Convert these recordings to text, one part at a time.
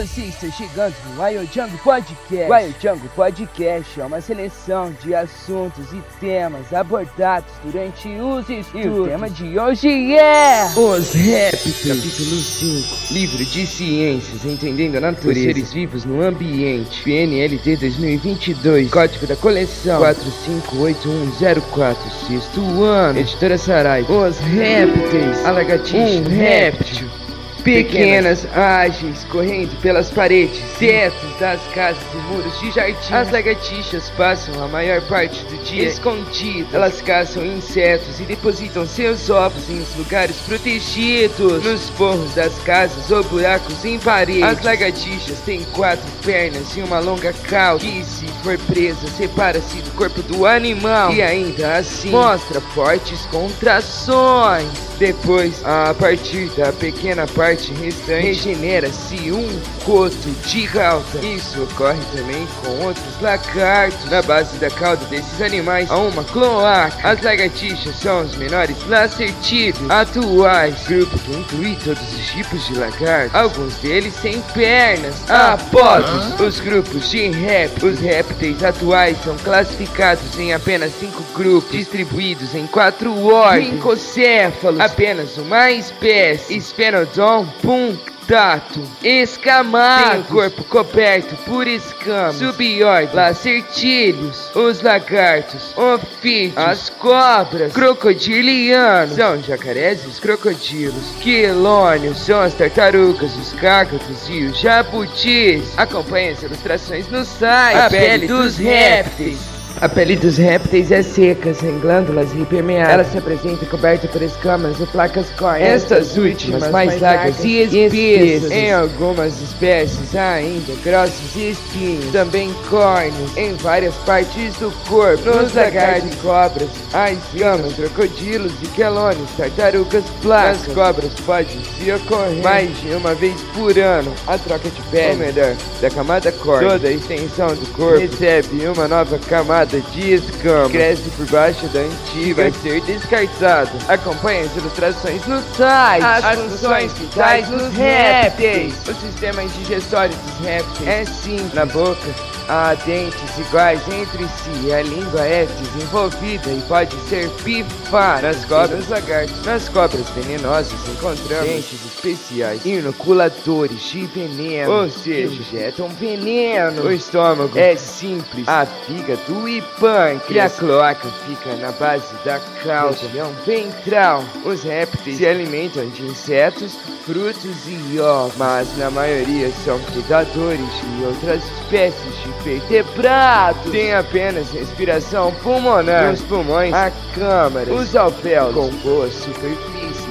Está chegando no Wild Jungle Podcast. Wild Jungle Podcast é uma seleção de assuntos e temas abordados durante os estudos. E o tema de hoje é... Os Répteis, capítulo 5, livro de ciências, entendendo a natureza, Os seres vivos no ambiente, PNLD 2022, código da coleção. 458104, sexto ano, editora Saraiva. Os Répteis, a lagartixa, um réptil. Pequenas, ágeis, correndo pelas paredes, tetos das casas e muros de jardim. As lagartixas passam a maior parte do dia escondidas. Elas caçam insetos e depositam seus ovos em lugares protegidos, nos forros das casas ou buracos em paredes. As lagartixas têm quatro pernas e uma longa cauda que, se for presa, separa-se do corpo do animal e ainda assim mostra fortes contrações. Depois, a partir da pequena parte restante, regenera-se um coto de cauda. Isso ocorre também com outros lagartos. Na base da cauda desses animais há uma cloaca. As lagartixas são os menores lacertídeos atuais, grupo que inclui todos os tipos de lagartos, alguns deles sem pernas. Após os grupos de répteis, os répteis atuais são classificados em apenas cinco grupos, distribuídos em quatro ordens. Rincocéfalos, apenas uma espécie. Punctato. Escamado. Tem o corpo coberto por escamas. Subordem. Lacertílios. Os lagartos. Ofídeos. As cobras. Crocodilianos. São jacarés e os crocodilos. Quelônios. São as tartarugas, os cácados e os jabutis. Acompanhe as ilustrações no site. A, pele, dos répteis. A pele dos répteis é seca, sem glândulas e permeável. Ela se apresenta coberta por escamas ou placas córneas. Estas últimas mais largas e espessas. Em algumas espécies há ainda grossos espinhos, também córneos em várias partes do corpo. Nos lagartos e cobras há escamas, crocodilos e quelônios, tartarugas, placas. Nas cobras pode se ocorrer mais de uma vez por ano a troca de pele, ou melhor, da camada córnea. Toda a extensão do corpo recebe uma nova camada de escama cresce por baixo da antiga vai ser descartado. Acompanhe as ilustrações no site. As, as funções vitais dos répteis. O sistema digestório dos répteis é simples. Na boca, há dentes iguais entre si. A língua é desenvolvida e pode ser pifada. Nas cobras lagartos, nas cobras venenosas encontramos dentes especiais, inoculadores de veneno, ou seja, injetam veneno. O estômago é simples. A fígado e pâncreas. E a cloaca fica na base da cauda, região ventral. Os répteis se alimentam de insetos, frutos e ovos, mas na maioria são predadores e outras espécies de vertebrados. Tem apenas respiração pulmonar. Nos pulmões, a câmara, os alvéolos, com boa superfície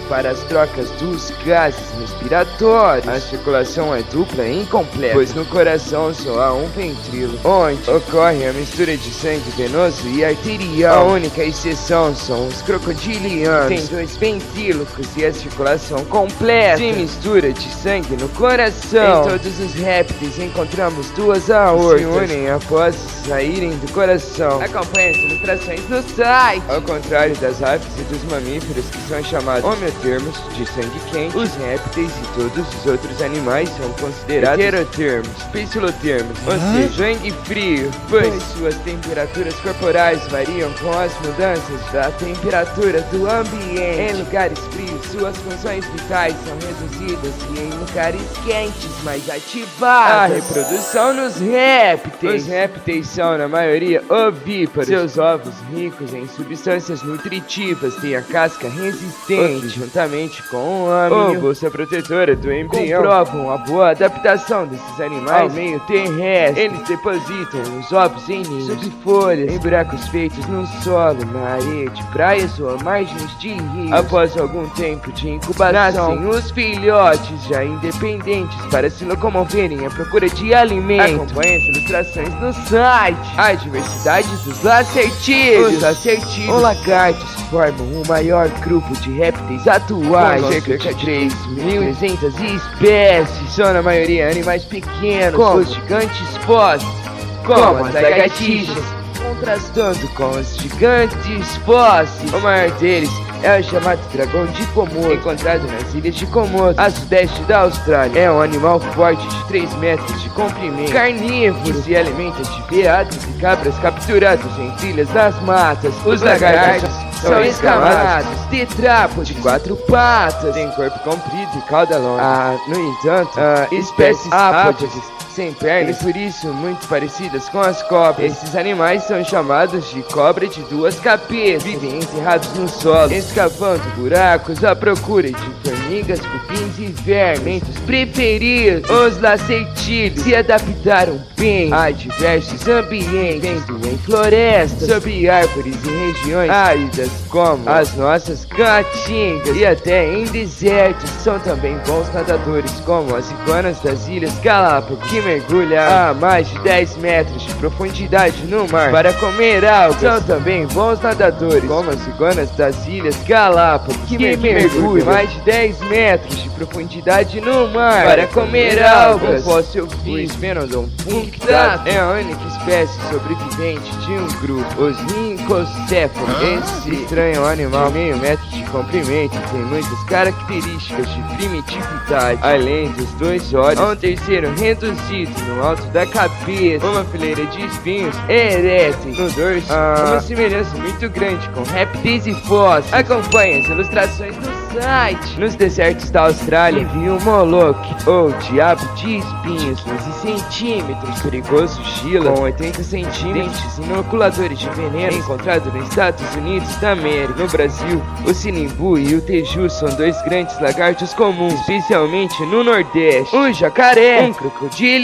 para as trocas dos gases respiratórios. A circulação é dupla e incompleta, pois no coração só há um ventrilo, onde ocorre a mistura de sangue venoso e arterial. A única exceção são os crocodilianos, tem dois ventrílocos e a circulação completa. Se mistura de sangue no coração. Em todos os répteis encontramos duas aortas, se unem após saírem do coração. Acompanhe as ilustrações no site. Ao contrário das aves e dos mamíferos que são chamados homeotermos de sangue quente, os répteis e todos os outros animais são considerados heterotermos, psilotermos, ou seja, sangue frio, pois. suas temperaturas corporais variam com as mudanças da temperatura do ambiente. Em lugares frios, suas funções vitais são reduzidas e em lugares quentes mais ativadas. A reprodução nos répteis. Os répteis são, na maioria, ovíparos. Seus ovos ricos em substâncias nutritivas têm a casca resistente, juntamente com o âmino, ou bolsa protetora do embrião, comprovam a boa adaptação desses animais ao meio terrestre. Eles depositam os ovos em ninhos, sob folhas, em buracos feitos no solo, na areia de praias ou margens de rios. Após algum tempo de incubação, nascem os filhotes já independentes para se locomoverem à procura de alimento. Acompanhe as ilustrações no site. A diversidade dos lacertídeos. Os lacertídeos ou lagartos formam o maior grupo de répteis atuais. Com cerca de 3.300 espécies. São na maioria animais pequenos, como os gigantes fósseis, como as lagartixas contrastando com os gigantes fósseis. O maior deles é o chamado dragão de Komodo, encontrado nas ilhas de Komodo, a sudeste da Austrália. É um animal forte de 3 metros de comprimento, carnívoro, se alimenta de veados e cabras capturados em trilhas das matas. Os lagartos são escamados, tetrápodes de quatro patas, tem corpo comprido e cauda longa. Ah, no entanto, ah, espécies ápodes sem pernas, por isso muito parecidas com as cobras. Esses animais são chamados de cobra de duas cabeças. Vivem enterrados no solo, escavando buracos à procura de formigas, cupins e vermes. preferidos, os lacertilhos, se adaptaram bem a diversos ambientes, vivendo em florestas, sob árvores e regiões áridas, como as nossas caatingas, e até em desertos. São também bons nadadores, como as iguanas das Ilhas Galápagos, que mergulha a mais de 10 metros de profundidade no mar para comer algas. São também bons nadadores, como as iguanas das Ilhas Galápagos, que, que mergulham mais de 10 metros de profundidade no mar para comer algas. O fóssil Sphenodon punctatus é a única espécie sobrevivente de um grupo, os rincocéfalos. Esse estranho animal meio metro de comprimento tem muitas características de primitividade, além dos dois olhos, um terceiro reduzido no alto da cabeça, uma fileira de espinhos eréteis no dorso, ah. uma semelhança muito grande com répteis e fósseis. Acompanhe as ilustrações no Nos desertos da Austrália, viu um Moloch, ou diabo de espinhos, 15 centímetros, perigoso Gila, com 80 centímetros, inoculadores de veneno, encontrado nos Estados Unidos da América. No Brasil, o sinimbu e o teju são dois grandes lagartos comuns, especialmente no Nordeste. O jacaré, um crocodilo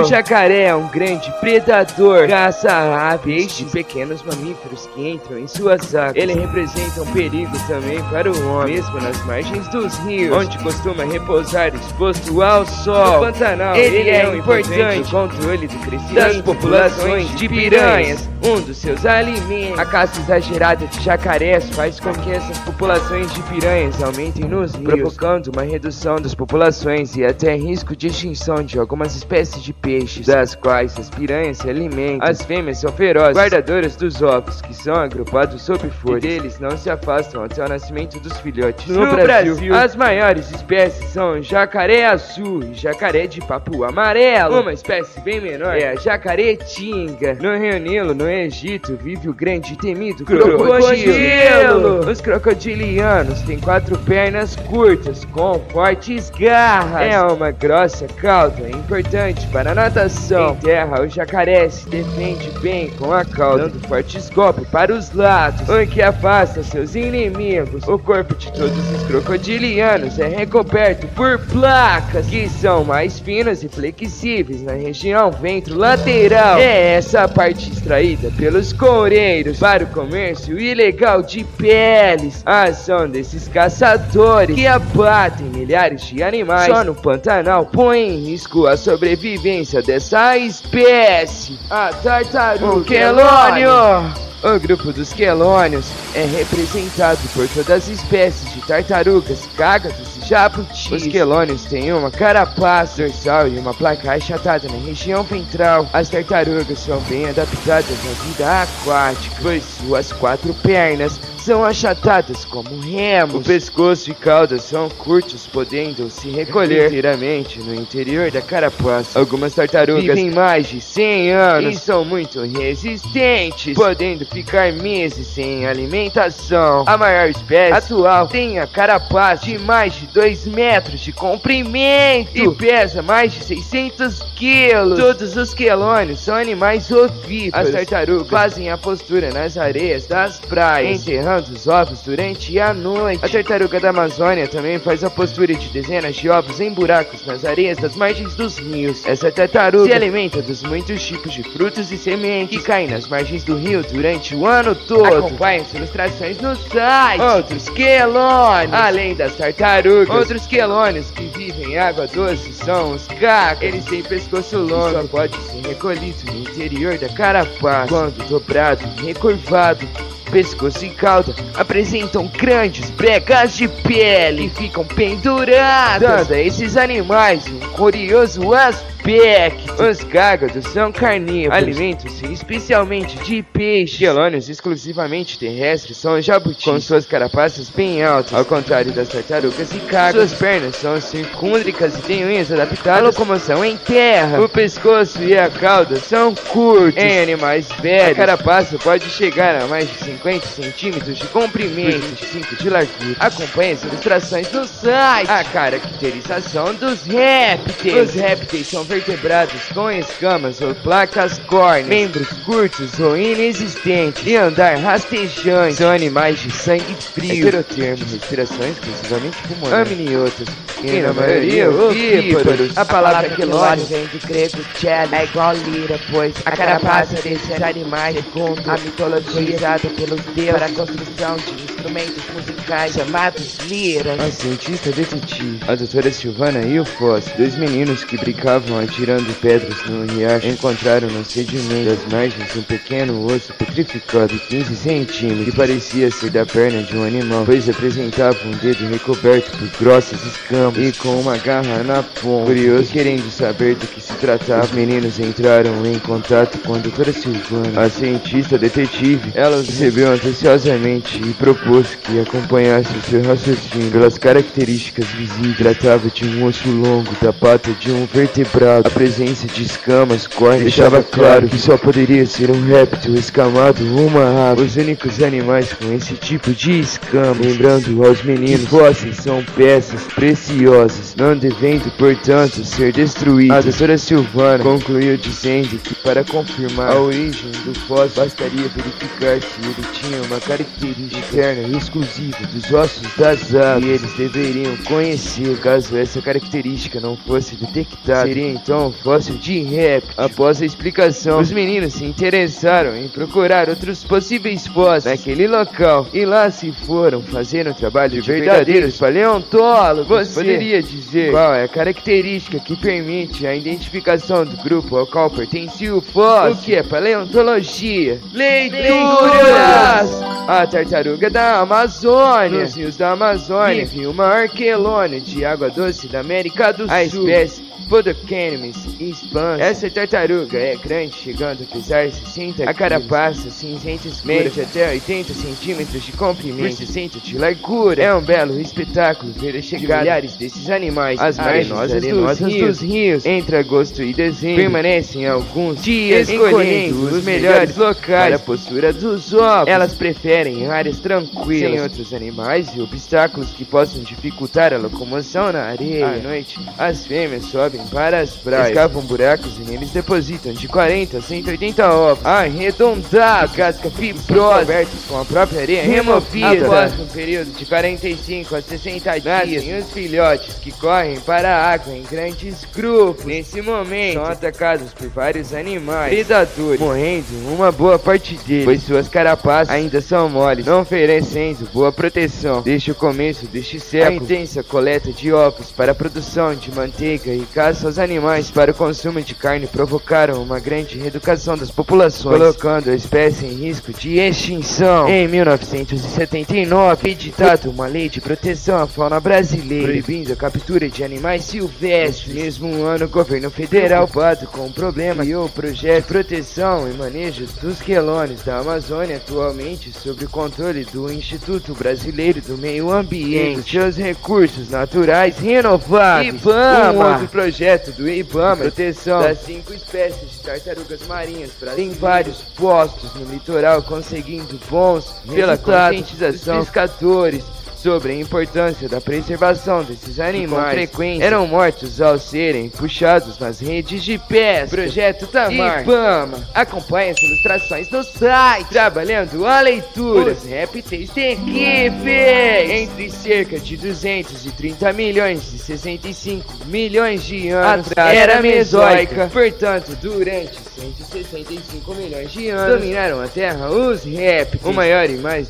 o jacaré é um grande predador, caça aves e pequenos mamíferos que entram em suas águas. Ele representa um perigo também para o homem, mesmo nas margens dos rios, onde costuma repousar exposto ao sol. No Pantanal, ele, ele é, é importante controle do crescimento das populações de piranhas, um dos seus alimentos. A caça exagerada de jacarés faz com que essas populações de piranhas aumentem nos rios, provocando uma redução das populações e até risco de extinção de algumas algumas espécies de peixes, das quais as piranhas se alimentam. As fêmeas são ferozes, guardadoras dos ovos, que são agrupados sob folhas, e deles não se afastam até o nascimento dos filhotes. No, no Brasil, Brasil, as maiores espécies são jacaré azul e jacaré de papu amarelo. Uma espécie bem menor é a jacaretinga. No Rio Nilo, no Egito, vive o grande e temido crocodilo. Os crocodilianos têm quatro pernas curtas com fortes garras. É uma grossa cauda importante para a natação. Em terra, o jacaré se defende bem com a cauda, dando fortes golpes para os lados, o que afasta seus inimigos. O corpo de todos os crocodilianos é recoberto por placas, que são mais finas e flexíveis na região ventro-lateral. É essa parte extraída pelos coureiros para o comércio ilegal de peles. A ação desses caçadores que abatem milhares de animais só no Pantanal põe em risco a sobrevivência dessa espécie, a tartaruga quelônio. O grupo dos quelônios é representado por todas as espécies de tartarugas, cágados e jabutis. Os quelônios têm uma carapaça dorsal e uma placa achatada na região ventral. As tartarugas são bem adaptadas à vida aquática, pois suas quatro pernas são achatadas como remos. O pescoço e cauda são curtos, podendo se recolher inteiramente no interior da carapaça. Algumas tartarugas vivem mais de 100 anos e são muito resistentes, podendo ficar meses sem alimentação. A maior espécie atual tem a carapaça de mais de 2 metros de comprimento e pesa mais de 600 quilos. Todos os quelônios são animais ovíparos. As tartarugas fazem a postura nas areias das praias, enterrando os ovos durante a noite. A tartaruga da Amazônia também faz a postura de dezenas de ovos em buracos nas areias das margens dos rios. Essa tartaruga se alimenta dos muitos tipos de frutos e sementes que caem nas margens do rio durante durante o ano todo. Acompanhe as ilustrações no site. Outros quelônios, além das tartarugas, outros quelônios que vivem em água doce são os cacos. Eles têm pescoço longo e só pode ser recolhido no interior da carapaça. Quando dobrado e recurvado, pescoço e cauda apresentam grandes brecas de pele e ficam penduradas, dando a esses animais um curioso aspecto pec. Os cágados são carnívoros, alimentam-se especialmente de peixe. Quelônios exclusivamente terrestres são jabutis, com suas carapaças bem altas, ao contrário das tartarugas e cágados. Suas pernas são circúndricas e têm unhas adaptadas à locomoção em terra. O pescoço e a cauda são curtos. Em animais velhos, a carapaça pode chegar a mais de 50 centímetros de comprimento e 25 de largura. Acompanhe as ilustrações no site. A caracterização dos répteis. Os répteis são vertebrados com escamas ou placas córneas, membros curtos ou inexistentes e andar rastejante. São animais de sangue frio, heterotermo, respiração exclusivamente pulmonar, amniotas e na maioria ovíparos. A palavra quelônio vem do grego cello, é igual lira, pois a carapaça desses animais segundo a mitologia usada pelos deuses para a construção de instrumentos musicais chamados liras. A cientista detetive, a doutora Silvana e o Foss, dois meninos que brincavam atirando pedras no riacho, encontraram no sedimento das margens um pequeno osso petrificado de 15 centímetros que parecia ser da perna de um animal, pois apresentava um dedo recoberto por grossas escamas e com uma garra na ponta. Curioso, querendo saber do que se tratava, os meninos entraram em contato com a doutora Silvana, a cientista detetive. Ela os recebeu anteciosamente e propôs que acompanhasse o seu raciocínio pelas características visíveis. Tratava de um osso longo da pata de um vertebrado. A presença de escamas córneas deixava claro que só poderia ser um réptil escamado uma ave. Os únicos animais com esse tipo de escama, lembrando aos meninos, fósseis são peças preciosas, não devendo, portanto, ser destruídas. A doutora Silvana concluiu dizendo que para confirmar a origem do fóssil bastaria verificar se ele tinha uma característica interna exclusiva dos ossos das aves e eles deveriam conhecer caso essa característica não fosse detectada. Seria então fóssil de réptil. Após a explicação, os meninos se interessaram em procurar outros possíveis fósseis naquele local e lá se foram fazer um trabalho de verdadeiros paleontólogos. Você poderia dizer qual é a característica que permite a identificação do grupo ao qual pertencia o fóssil? O que é paleontologia? Leituras! A tartaruga da Amazônia. Nos rios da Amazônia vive uma arquelônia de água doce da América do Sul. A espécie Podocanemis expans. Essa tartaruga é grande, chegando a pesar 60 A carapaça cinzenta escura de até 80 centímetros de comprimento por 60 de largura. É um belo espetáculo ver a chegada milhares desses animais às margens arenosas, dos, rios. dos rios. Entre agosto e dezembro permanecem alguns dias escolhendo os melhores locais para a postura dos ovos. Elas preferem áreas tranquilas, sem outros animais e obstáculos que possam dificultar a locomoção na areia. À noite, as fêmeas sobem para as praias, escavam buracos e neles depositam de 40 a 180 ovos arredondados, casca fibrosa, cobertos com a própria areia removida. Após um período de 45 a 60 dias, nascem os filhotes que correm para a água em grandes grupos. Nesse momento, são atacados por vários animais predadores, morrendo uma boa parte deles, pois suas carapaças ainda são moles, não oferecendo boa proteção. Desde o começo deste século, a intensa coleta de ovos para a produção de manteiga e caça aos animais para o consumo de carne provocaram uma grande reeducação das populações, colocando a espécie em risco de extinção. Em 1979, editado uma lei de proteção à fauna brasileira, proibindo a captura de animais silvestres. Mesmo um ano, o governo federal, preocupado com o problema, criou o projeto de proteção e manejo dos quelônios da Amazônia, atualmente sob o controle do Instituto Brasileiro do Meio Ambiente, seus recursos naturais renováveis. IBAMA. Um outro projeto do IBAMA, proteção das cinco espécies de tartarugas marinhas Tem vários postos no litoral conseguindo bons pela conscientização. Dos pescadores sobre a importância da preservação desses animais. Com frequência eram mortos ao serem puxados nas redes de pesca. Projeto Tamar. Ibama. Acompanhe as ilustrações no site. Trabalhando a leitura. Os répteis têm equipe. Entre cerca de 230 milhões e 65 milhões de anos atrás era mesoica. Portanto, durante 165 milhões de anos dominaram a Terra os répteis. O maior e mais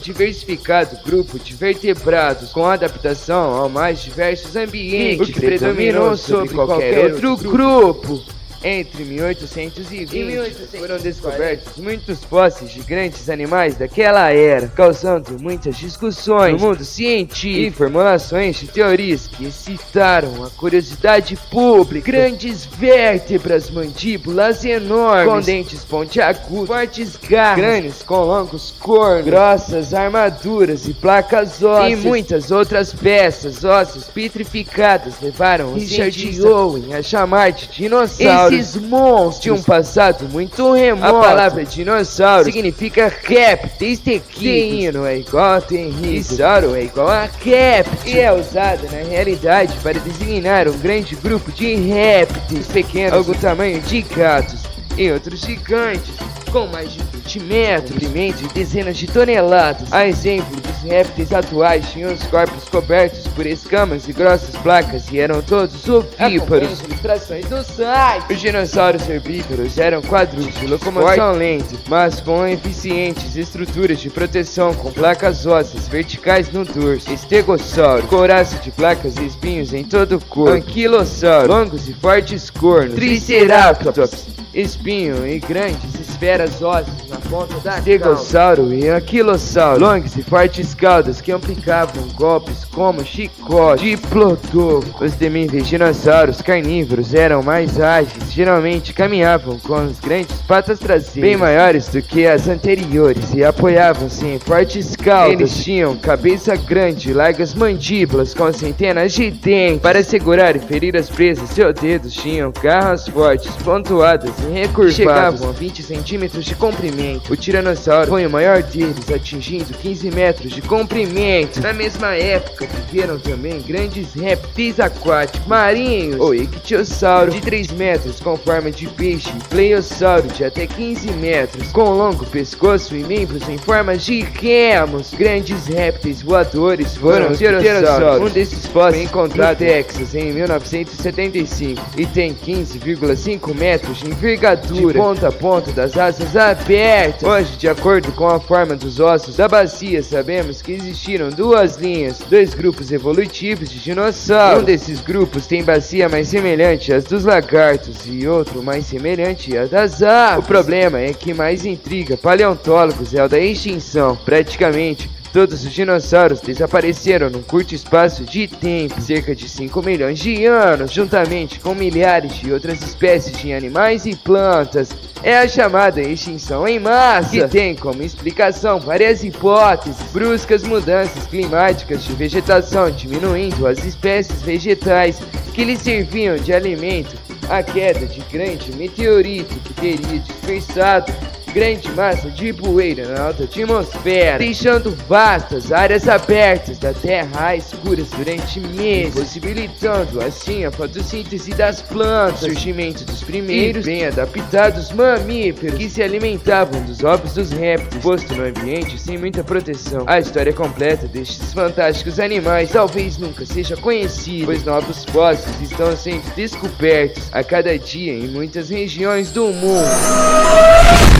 diversificado grupo de vertebrados com adaptação aos mais diversos ambientes que predominou sobre qualquer outro grupo. Entre 1820 e 1820 foram descobertos muitos fósseis de grandes animais daquela era, causando muitas discussões no mundo científico. E formulações de teorias que excitaram a curiosidade pública. Grandes vértebras, mandíbulas enormes, com dentes pontiagudos, fortes garras, crânios com longos cornos, grossas armaduras e placas ósseas, e muitas outras peças ósseas petrificadas levaram Richard Owen a chamar de dinossauro esses monstros tinham um passado muito remoto. A palavra dinossauro significa répteis tequino é igual a tenrissauro é igual a réptil e é usada na realidade para designar um grande grupo de répteis pequenos, algum tamanho de gatos e outros gigantes com mais de 20 metros, comprimento e dezenas de toneladas. A exemplo dos répteis atuais, tinham os corpos cobertos por escamas e grossas placas e eram todos ovíparos. ilustrações do site. Os dinossauros herbívoros eram quadrúpedos de locomoção lenta, mas com eficientes estruturas de proteção com placas ósseas verticais no dorso. Estegossauro, couraça de placas e espinhos em todo o corpo. Anquilossauro, longos e fortes cornos. Triceratops, espinho e grandes esferas ósseas na ponta da Stegossauro e Anquilossauro, longas e fortes caudas que aplicavam golpes como chicote, diplodocus. Os temíveis dinossauros carnívoros eram mais ágeis, geralmente caminhavam com as grandes patas traseiras, bem maiores do que as anteriores e apoiavam-se em fortes caudas. Eles tinham cabeça grande largas mandíbulas com centenas de dentes para segurar e ferir as presas. Seus dedos tinham garras fortes, pontuadas recurvadas, chegavam a 20 centímetros de comprimento. O tiranossauro foi o maior deles, atingindo 15 metros de comprimento. Na mesma época, viveram também grandes répteis aquáticos marinhos, o ictiosauro de 3 metros com forma de peixe, pleiosauro de até 15 metros, com longo pescoço e membros em forma de remos. Grandes répteis voadores foram os pterossauros. Um desses fósseis foi encontrado no Texas em 1975 e tem 15,5 metros de envergadura, de ponta a ponta das asas abertas. Hoje, de acordo com a forma dos ossos da bacia, sabemos que existiram duas linhas, dois grupos evolutivos de dinossauros. Um desses grupos tem bacia mais semelhante às dos lagartos e outro mais semelhante à das aves. O problema é que mais intriga paleontólogos é o da extinção. Praticamente Todos os dinossauros desapareceram num curto espaço de tempo, cerca de 5 milhões de anos, juntamente com milhares de outras espécies de animais e plantas. É a chamada extinção em massa, que tem como explicação várias hipóteses, bruscas mudanças climáticas de vegetação diminuindo as espécies vegetais que lhe serviam de alimento, a queda de grande meteorito que teria dispersado grande massa de poeira na alta atmosfera, deixando vastas áreas abertas da Terra escuras durante meses, possibilitando assim a fotossíntese das plantas, surgimento dos primeiros bem adaptados mamíferos que se alimentavam dos ovos dos répteis, posto no ambiente sem muita proteção. A história completa destes fantásticos animais talvez nunca seja conhecida, pois novos fósseis estão sendo descobertos a cada dia em muitas regiões do mundo.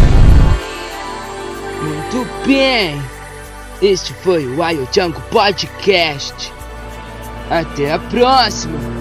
Muito bem! Este foi o Wild Jungle Podcast. Até a próxima!